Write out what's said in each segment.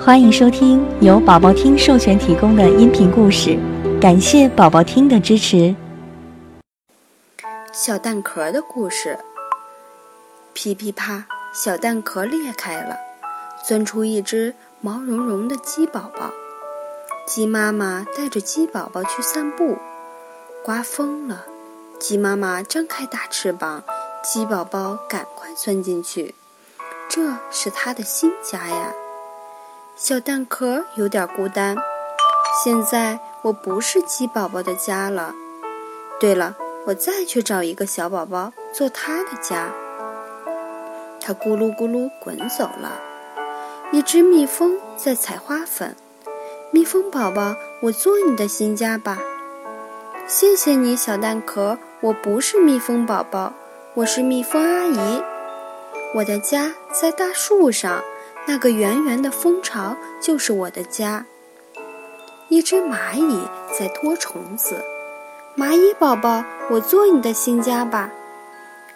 欢迎收听由宝宝听授权提供的音频故事，感谢宝宝听的支持。小蛋壳的故事。噼噼啪，小蛋壳裂开了，钻出一只毛茸茸的鸡宝宝。鸡妈妈带着鸡宝宝去散步，刮风了，鸡妈妈张开大翅膀，鸡宝宝赶快钻进去。这是它的新家呀。小蛋壳有点孤单，现在我不是鸡宝宝的家了。对了，我再去找一个小宝宝做他的家。它咕噜咕噜滚走了。一只蜜蜂在采花粉。蜜蜂宝宝，我做你的新家吧。谢谢你，小蛋壳。我不是蜜蜂宝宝，我是蜜蜂阿姨。我的家在大树上。那个圆圆的蜂巢就是我的家。一只蚂蚁在拖虫子，蚂蚁宝宝，我做你的新家吧。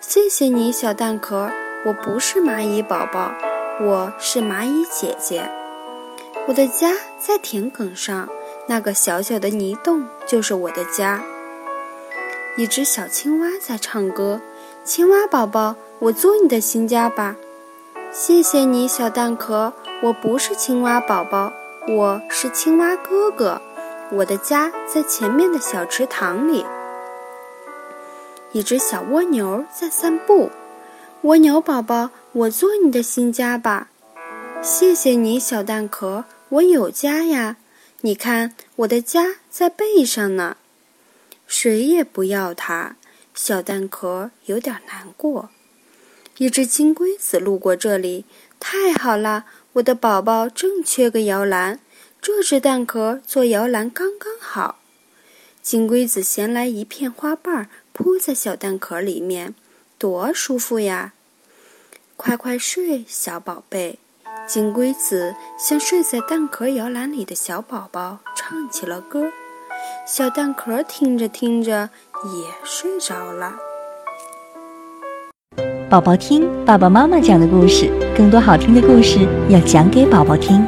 谢谢你，小蛋壳。我不是蚂蚁宝宝，我是蚂蚁姐姐。我的家在田埂上，那个小小的泥洞就是我的家。一只小青蛙在唱歌，青蛙宝宝，我做你的新家吧。谢谢你，小蛋壳。我不是青蛙宝宝，我是青蛙哥哥。我的家在前面的小池塘里。一只小蜗牛在散步。蜗牛宝宝，我做你的新家吧。谢谢你，小蛋壳。我有家呀。你看，我的家在背上呢。谁也不要它，小蛋壳有点难过。一只金龟子路过这里，太好了！我的宝宝正缺个摇篮，这只蛋壳做摇篮刚刚好。金龟子衔来一片花瓣，铺在小蛋壳里面，多舒服呀！快快睡，小宝贝。金龟子向睡在蛋壳摇篮里的小宝宝唱起了歌，小蛋壳听着听着也睡着了。宝宝听爸爸妈妈讲的故事，更多好听的故事要讲给宝宝听。